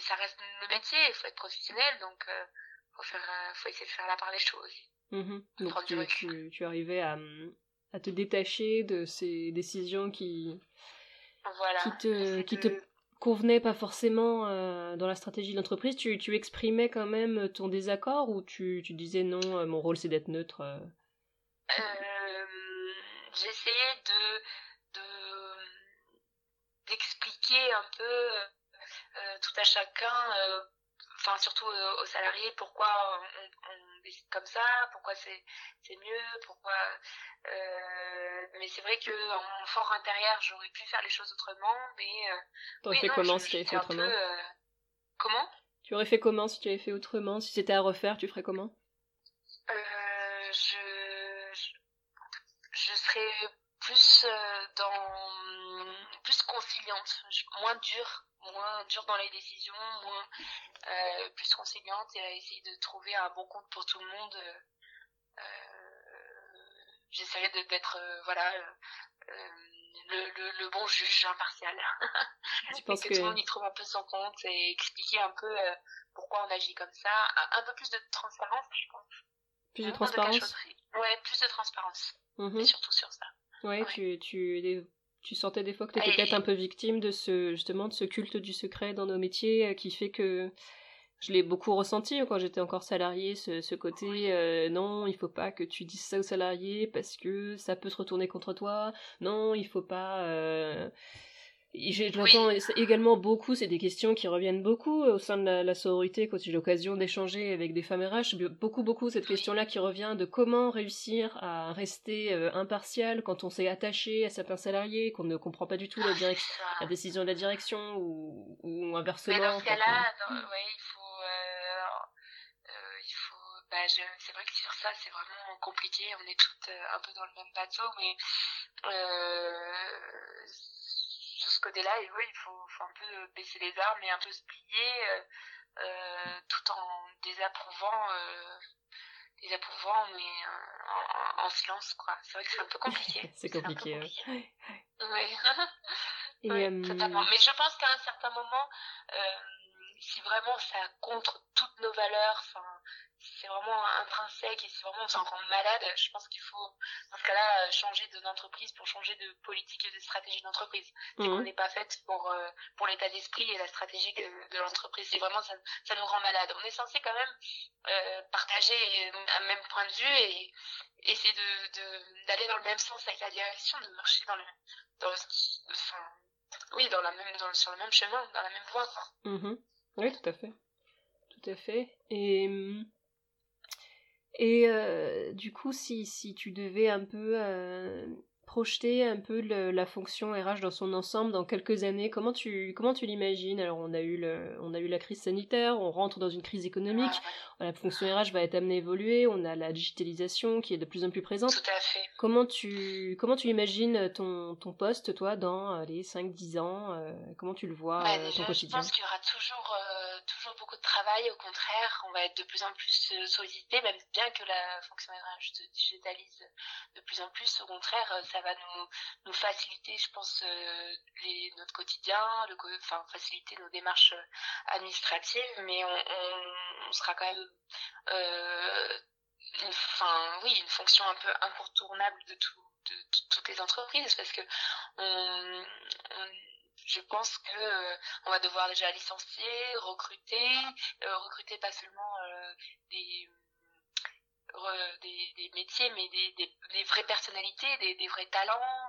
ça reste le métier, il faut être professionnel, donc il euh, faut, faire, euh, faut essayer de faire la part des choses. Mmh donc tu, tu, tu, arrivais à, à, te détacher de ces décisions qui, voilà. qui te, qui te convenaient pas forcément euh, dans la stratégie de l'entreprise. Tu, tu exprimais quand même ton désaccord ou tu, disais non, mon rôle c'est d'être neutre J'essayais de d'expliquer un peu euh, euh, tout à chacun, euh, enfin surtout aux salariés, pourquoi on, décide comme ça, pourquoi c'est c'est mieux, pourquoi. mais c'est vrai que en fort intérieur, j'aurais pu faire les choses autrement, mais. T'aurais fait comment si tu avais fait autrement Comment? Tu aurais fait comment si tu avais fait autrement? Si c'était à refaire, tu ferais comment? Je, je, je serais plus dans moins dure, moins dure dans les décisions, moins euh, plus conciliante et à essayer de trouver un bon compte pour tout le monde. Euh, euh J'essayais d'être euh, voilà le, le, bon juge impartial. Je <laughs> pense que, tout le monde y trouve un peu son compte et expliquer un peu pourquoi on agit comme ça. Un, peu plus de transparence, je pense. Plus de transparence. ouais, plus de transparence. Mm-hmm. surtout sur ça. Ouais, tu, tu tu sentais des fois que tu étais peut-être un peu victime de ce justement de ce culte du secret dans nos métiers euh, qui fait que je l'ai beaucoup ressenti quand j'étais encore salarié ce, ce côté euh, non il faut pas que tu dises ça aux salariés parce que ça peut se retourner contre toi. Non il faut pas euh, J'entends également beaucoup, c'est des questions qui reviennent beaucoup au sein de la, sororité quand j'ai l'occasion d'échanger avec des femmes RH. Beaucoup, beaucoup cette question-là qui revient de comment réussir à rester euh, impartial quand on s'est attaché à certains salariés, qu'on ne comprend pas du tout la, direction, la décision de la direction ou, ou inversement. Mais dans ce cas-là, il faut. Euh, euh, il faut bah, c'est vrai que sur ça, c'est vraiment compliqué. On est toutes un peu dans le même bateau, mais ce côté-là, et oui, il faut, faut, un peu baisser les armes et un peu se plier euh, euh tout en désapprouvant, euh, désapprouvant mais euh, en, silence, quoi. C'est vrai que c'est un peu compliqué. <laughs> c'est compliqué, Oui. <laughs> totalement. Mais je pense qu'à un certain moment, si vraiment ça contre toutes nos valeurs, c'est vraiment intrinsèque et si vraiment on s'en rend malade, je pense qu'il faut, dans ce cas-là, euh, changer d'entreprise pour changer de politique et de stratégie d'entreprise. C'est qu'on mhm. n'est pas fait pour, euh, pour l'état d'esprit et la stratégie de, l'entreprise. C'est vraiment, ça, ça nous rend malade. On est censé quand même euh, partager un même point de vue et essayer de, d'aller dans le même sens avec la direction, de marcher dans le, dans enfin, oui, dans la même, dans, sur le même chemin, dans la même voie. Mhm. Oui, tout à fait. Tout à fait. Et hum, et euh, du coup, si, si tu devais un peu euh, projeter un peu la fonction RH dans son ensemble dans quelques années, comment tu, comment tu l'imagines? Alors, on a, eu le, on a eu la crise sanitaire, on rentre dans une crise économique, la fonction RH va être amenée à évoluer, on a la digitalisation qui est de plus en plus présente. Tout à fait. Comment tu, comment tu imagines ton, ton poste, toi, dans les 5-10 ans? Euh, Comment tu le vois, bah, ton quotidien Je pense qu'il y aura toujours beaucoup de travail. Au contraire, on va être de plus en plus euh, sollicité, même bien que la fonction RH se digitalise de plus en plus. Au contraire, euh, ça va nous, faciliter, je pense, euh, notre quotidien, enfin, faciliter nos démarches administratives, mais on, sera quand même, euh, enfin, oui, une fonction un peu incontournable de tout de, toutes les entreprises parce que on je pense que euh, on va devoir déjà licencier, recruter, euh, recruter pas seulement euh, des, des, des métiers, mais des, des, des vraies personnalités, des, des vrais talents.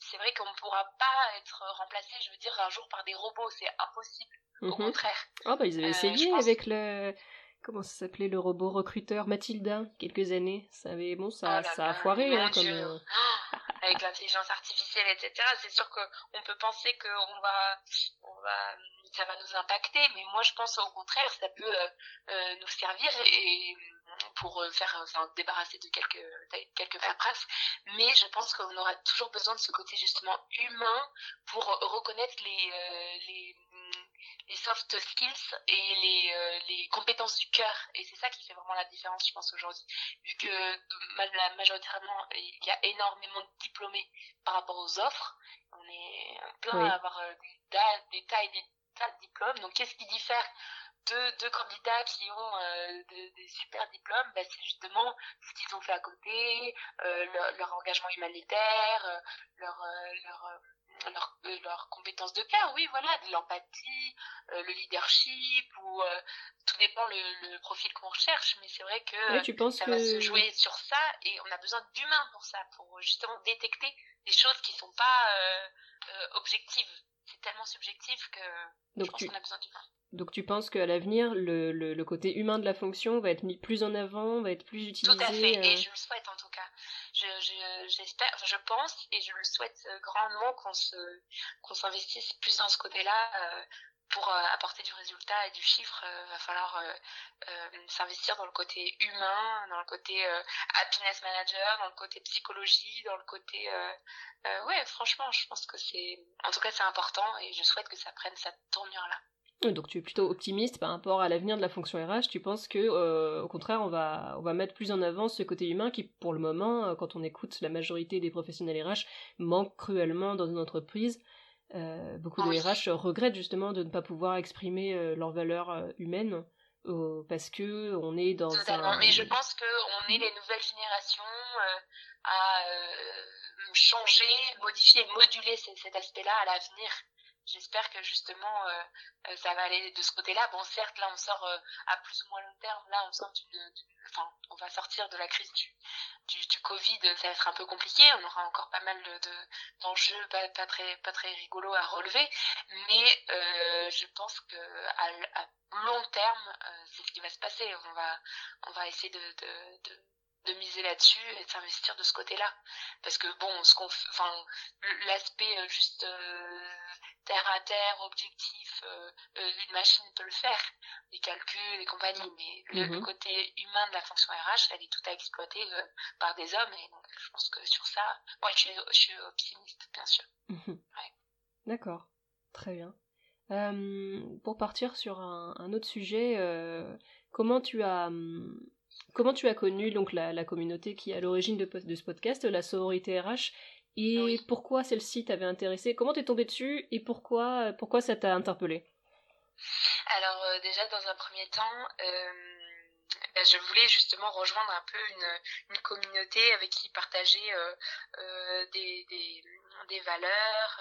c'est vrai qu'on ne pourra pas être remplacé, je veux dire, un jour par des robots, c'est impossible. Au mhm. contraire. Oh bah ils avaient essayé avec le comment ça s'appelait le robot recruteur? Mathilda quelques années. Ça avait bon ça, ah ça a foiré hein, comme <gasps> avec l'intelligence artificielle, etc. C'est sûr qu'on peut penser que on va, on va, ça va nous impacter, mais moi je pense au contraire, ça peut euh, euh nous servir et pour euh, faire enfin, débarrasser de quelques quelques paperasses mais je pense qu'on aura toujours besoin de ce côté justement humain pour reconnaître les euh, les les soft skills et les, euh, les compétences du cœur. Et c'est ça qui fait vraiment la différence, je pense, aujourd'hui. Vu que majoritairement, il y a énormément de diplômés par rapport aux offres. On est plein à avoir des, tas et des tas de diplômes. Donc, qu'est-ce qui diffère deux, deux candidats qui ont euh, des super diplômes, bah, c'est justement ce qu'ils ont fait à côté, euh, leur, engagement humanitaire, euh, leur, leur, leur, leur compétences de cœur, oui, voilà, de l'empathie, le leadership, ou tout dépend le, le profil qu'on recherche, mais c'est vrai que tu penses ça que... va se jouer sur ça, et on a besoin d'humains pour ça, pour justement détecter des choses qui sont pas objectives. C'est tellement subjectif que Donc je pense qu'on a besoin d'humains. Donc tu penses qu'à l'avenir, le, le, le, côté humain de la fonction va être mis plus en avant, va être plus utilisé Tout à fait, et euh, je le souhaite en tout cas. J'espère, je, pense et je le souhaite grandement qu'on se qu'on s'investisse plus dans ce côté-là. Euh, pour euh, apporter du résultat et du chiffre, il va falloir s'investir dans le côté humain, dans le côté happiness manager, dans le côté psychologie, dans le côté... ouais, franchement, je pense que c'est... En tout cas, c'est important et je souhaite que ça prenne cette tournure-là. Donc tu es plutôt optimiste par rapport à l'avenir de la fonction RH. Tu penses que, euh, au contraire, on va, on va mettre plus en avant ce côté humain qui, pour le moment, euh, quand on écoute la majorité des professionnels RH, manque cruellement dans une entreprise. Euh, beaucoup de RH regrettent justement de ne pas pouvoir exprimer euh, leurs valeurs humaines parce que on est dans Totalement. Mais je pense qu'on est les nouvelles générations à changer, modifier, moduler cet aspect-là à l'avenir j'espère que justement euh, euh, ça va aller de ce côté-là. Bon, certes, là on sort euh, à plus ou moins long terme. Là, on sort d'une, enfin, on va sortir de la crise du, du, du, Covid. Ça va être un peu compliqué. On aura encore pas mal de, d'enjeux pas, pas très, pas très rigolos à relever. Mais je pense que à, long terme, c'est ce qui va se passer. On va, on va essayer de de miser là-dessus et de s'investir de ce côté-là parce que bon ce qu'on enfin l'aspect juste terre à terre, objectif, euh, euh, une machine peut le faire, des calculs, et compagnies, mais le, mhm. côté humain de la fonction RH, elle est tout à exploiter euh, par des hommes, et donc je pense que sur ça, moi je suis, optimiste, bien sûr. Mhm. D'accord, très bien. pour partir sur un, autre sujet, comment tu as hum, comment tu as connu donc la, la communauté qui est à l'origine de, de, ce podcast, la sororité RH, et pourquoi celle-ci t'avait intéressé? Comment t'es tombée dessus? Et pourquoi, pourquoi ça t'a interpellé Alors euh, déjà dans un premier temps, euh, ben, je voulais justement rejoindre un peu une, une communauté avec qui partager euh, des, des, des, valeurs,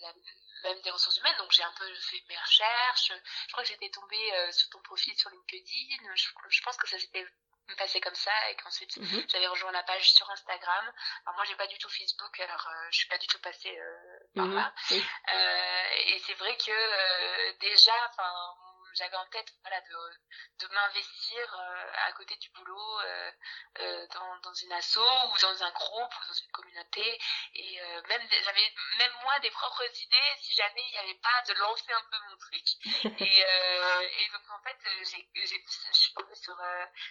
la, même des ressources humaines. Donc j'ai un peu fait mes recherches. Je crois que j'étais tombée sur ton profil sur LinkedIn. Je, je pense que ça s'était me passer comme ça et qu'ensuite mhm. j'avais rejoint la page sur Instagram. Alors moi j'ai pas du tout Facebook, alors euh, je suis pas du tout passée euh, par mhm. là. Euh, et c'est vrai que euh, déjà, enfin j'avais en tête voilà de, de m'investir euh, à côté du boulot euh, euh, dans, dans une asso ou dans un groupe ou dans une communauté. Et même j'avais même moi des propres idées si jamais il n'y avait pas de lancer un peu mon truc. <laughs> Et, et donc en fait j'ai j'ai je suis tombée sur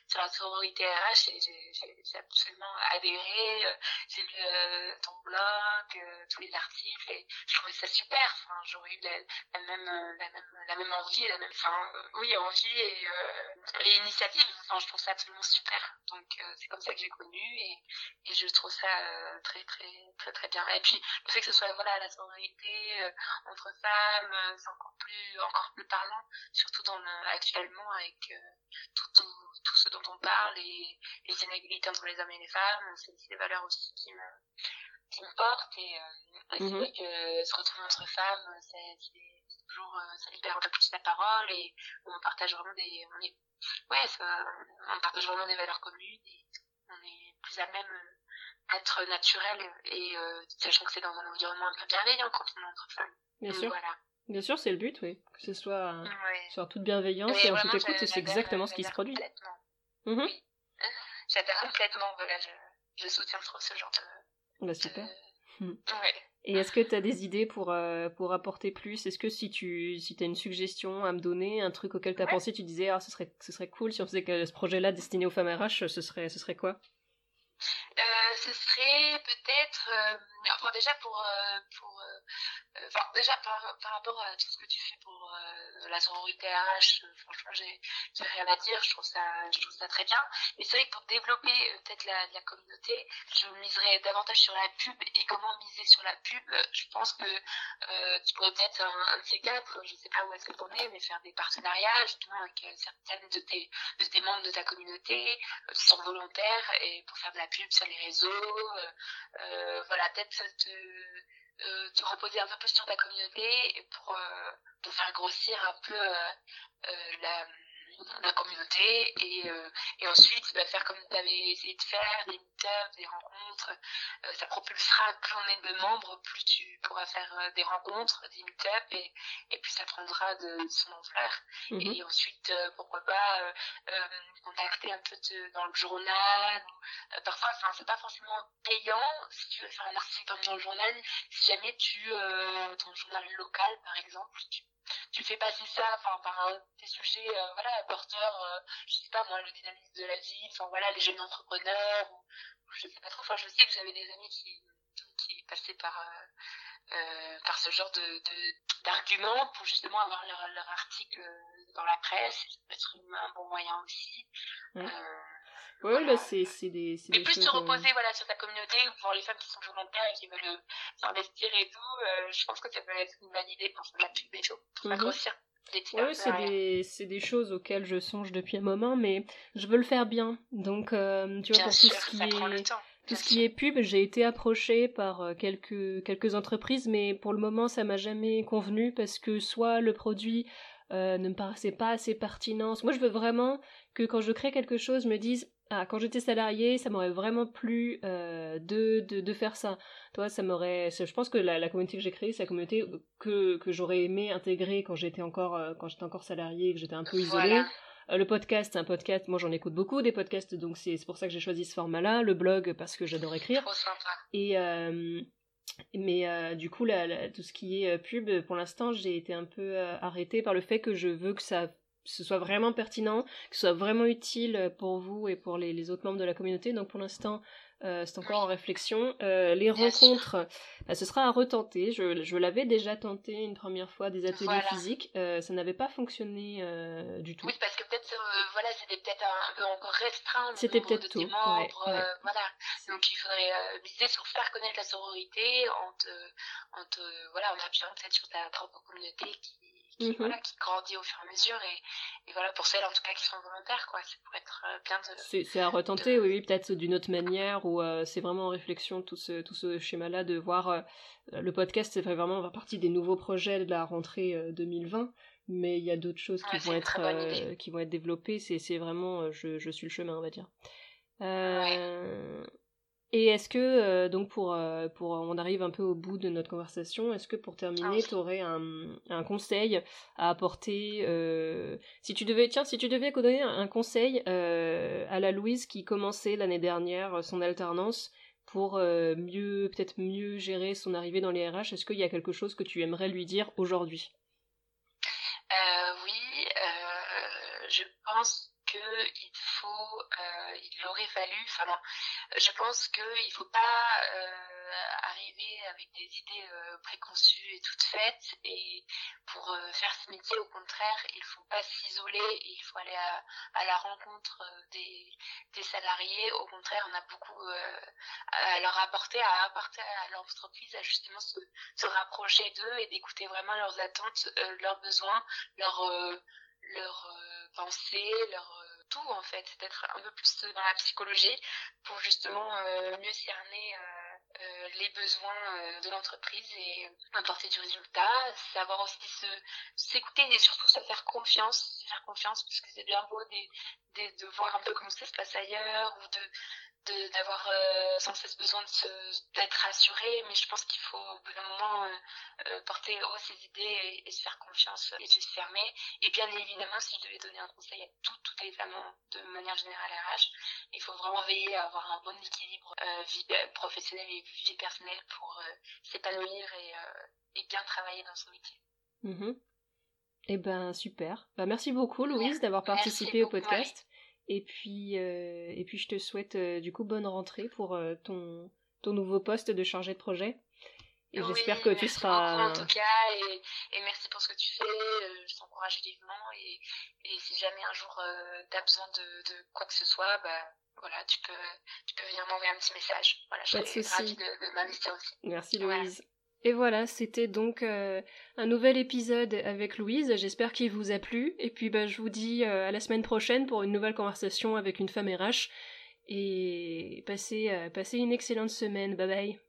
sur la sororité RH et j'ai absolument adhéré j'ai lu ton blog tous les articles et je trouvais ça super. Enfin j'aurais eu la, la, même la même la même envie la même fin oui, envie et, euh, et initiative. Enfin, je trouve ça absolument super. Donc, euh, c'est comme ça que j'ai connu et, et je trouve ça euh, très, très, très, très bien. Et puis, le fait que ce soit, voilà, la sororité euh, entre femmes, euh, c'est encore plus, encore plus parlant, surtout dans le, actuellement avec tout, tout, tout, ce dont on parle et les inégalités entre les hommes et les femmes. C'est des valeurs aussi qui me, qui me portent et, et c'est mhm. vrai que se retrouver entre femmes, c'est toujours euh, ça libère un peu plus la parole et on partage vraiment des on est ouais ça, on partage vraiment des valeurs communes et on est plus à même d'être euh, naturel et euh, sachant que c'est dans un environnement un peu bienveillant quand on est entre femmes bien sûr voilà. bien sûr c'est le but oui que ce soit ouais. toute bienveillance et, en toute écoute c'est exactement ce qui se produit complètement. Oui <laughs> j'adhère complètement voilà je, je soutiens trop ce genre de Bah, super. Ouais. Et est-ce que tu as des idées pour, euh, pour apporter plus? Est-ce que si tu si as une suggestion à me donner, un truc auquel tu as pensé, tu disais ah, ce, serait, ce serait cool si on faisait que ce projet-là destiné aux femmes RH, ce serait, ce serait quoi? Euh, Ce serait peut-être. Euh, enfin, déjà pour. pour enfin, déjà par, par, rapport à tout ce que tu fais pour la sororité RH, franchement, j'ai rien à dire. Je trouve ça, je trouve ça très bien. Mais c'est vrai que pour développer peut-être la, la communauté, je miserais davantage sur la pub. Et comment miser sur la pub Je pense que euh, tu pourrais peut-être un, de ces quatre, je sais pas où est-ce que t'en es, mais faire des partenariats justement avec certaines de tes, de tes membres de ta communauté qui sont volontaires et pour faire de la pub sur les réseaux. Euh, voilà, peut-être te euh, te reposer un peu plus sur ta communauté pour, euh, pour faire grossir un peu euh, la, la communauté et, euh, et ensuite bah, faire comme tu avais essayé de faire, des meet des rencontres. Euh, ça propulsera plus on est de membres, plus tu pourras faire euh, des rencontres, des meet et, et plus ça prendra de, son ampleur. Mhm. Et ensuite, pourquoi pas contacter un peu dans le journal. parfois, enfin, c'est pas forcément payant si tu veux faire un article dans le journal. Si jamais tu, ton journal local, par exemple, tu tu fais passer ça par un, des sujets euh, voilà porteurs euh, je sais pas moi le dynamisme de la vie enfin voilà les jeunes entrepreneurs ou, je sais pas trop enfin je sais que j'avais des amis qui qui passaient par euh, euh par ce genre de d'arguments pour justement avoir leur, leur article dans la presse ça peut être un bon moyen aussi mmh. Ouais, bah c'est des, Mais plus se reposer voilà, sur ta communauté ou pour les femmes qui sont volontaires et qui veulent s'investir et tout, je pense que ça peut être une bonne idée pour faire de la pub et tout, pour mmh. grossir. Oui, c'est des, c'est des choses auxquelles je songe depuis un moment, mais je veux le faire bien. Donc, euh, tu vois, pour tout ce qui est, tout ce qui est pub, j'ai été approchée par euh, quelques, quelques entreprises, mais pour le moment, ça m'a jamais convenu parce que soit le produit euh, ne me paraissait pas assez pertinent. Moi, je veux vraiment que quand je crée quelque chose, je me dise, ah, quand j'étais salarié, ça m'aurait vraiment plu euh, de, de, de, faire ça. Toi, ça m'aurait. Je pense que la, la communauté que j'ai créée, c'est la communauté que, que j'aurais aimé intégrer quand j'étais encore euh, quand j'étais encore salarié, que j'étais un peu isolée. Euh, le podcast, c'est un podcast. Moi, j'en écoute beaucoup des podcasts, donc c'est pour ça que j'ai choisi ce format-là. Le blog parce que j'adore écrire. Trop sympa. Et mais du coup, la, tout ce qui est pub, pour l'instant, j'ai été un peu arrêtée par le fait que je veux que ça ce soit vraiment pertinent, que ce soit vraiment utile pour vous et pour les, autres membres de la communauté. Donc pour l'instant, euh, c'est encore en réflexion. Euh, les rencontres, bah, ce sera à retenter. Je, je l'avais déjà tenté une première fois des ateliers physiques. Euh, ça n'avait pas fonctionné du tout. Oui, parce que peut-être, voilà, c'était peut-être un, peu encore restreint. C'était peut-être tout. Membres, voilà. Donc il faudrait viser sur faire connaître la sororité en te, en te, voilà, en appuyant peut-être sur ta propre communauté qui qui, mhm. voilà, qui grandit au fur et à mesure. Et, et, voilà, pour celles en tout cas qui sont volontaires, quoi, ça pourrait être euh, bien de. C'est à retenter, oui, oui peut-être d'une autre manière, ou euh, c'est vraiment en réflexion tout ce, tout ce schéma-là de voir. Euh, le podcast, c'est vraiment faire partie des nouveaux projets de la rentrée 2020 mais il y a d'autres choses qui vont être qui vont être développées c'est vraiment je, je suis le chemin on va dire et est-ce que, euh, donc pour, euh, pour, on arrive un peu au bout de notre conversation, est-ce que pour terminer, ah tu aurais un, un, conseil à apporter euh, Si tu devais, tiens, si tu devais donner un conseil à la Louise qui commençait l'année dernière son alternance pour mieux, peut-être mieux gérer son arrivée dans les RH, est-ce qu'il y a quelque chose que tu aimerais lui dire aujourd'hui? Oui, je pense qu'il faut, il aurait fallu, enfin non, je pense qu'il faut pas euh, arriver avec des idées euh, préconçues et toutes faites et pour euh, faire ce métier au contraire il faut pas s'isoler il faut aller à, la rencontre des, salariés. Au contraire on a beaucoup à leur apporter à apporter à l'entreprise à justement se, se rapprocher d'eux et d'écouter vraiment leurs attentes leurs besoins leurs leurs pensées leurs tout en fait, d'être un peu plus dans la psychologie pour justement euh, mieux cerner euh, euh, les besoins de l'entreprise et apporter du résultat, savoir aussi s'écouter et surtout se faire confiance, se faire confiance parce que c'est bien beau de, de voir un peu comment ça se passe ailleurs ou de d'avoir euh, sans cesse besoin d'être rassuré, mais je pense qu'il faut au bout d'un moment euh, euh, porter haut ses idées et, se faire confiance et se fermer. Et bien évidemment, si je devais donner un conseil à toutes les femmes de manière générale RH, il faut vraiment veiller à avoir un bon équilibre vie professionnelle et vie personnelle pour s'épanouir et, et, bien travailler dans son métier. Mm-hmm. Eh ben super. Bah, merci beaucoup Louise d'avoir participé au podcast. Et puis et puis je te souhaite du coup bonne rentrée pour ton ton nouveau poste de chargé de projet. Et j'espère que tu seras. en tout cas, et, et, merci pour ce que tu fais. Euh, je t'encourage vivement. Et, et, si jamais un jour euh, tu as besoin de, de, quoi que ce soit, bah, voilà, tu peux, tu peux venir m'envoyer un petit message. Voilà, je serais ravie de, de m'investir aussi. Merci Louise. Et voilà, c'était donc euh, un nouvel épisode avec Louise. J'espère qu'il vous a plu. Et puis bah, je vous dis à la semaine prochaine pour une nouvelle conversation avec une femme RH. Et passez, passez une excellente semaine. Bye bye.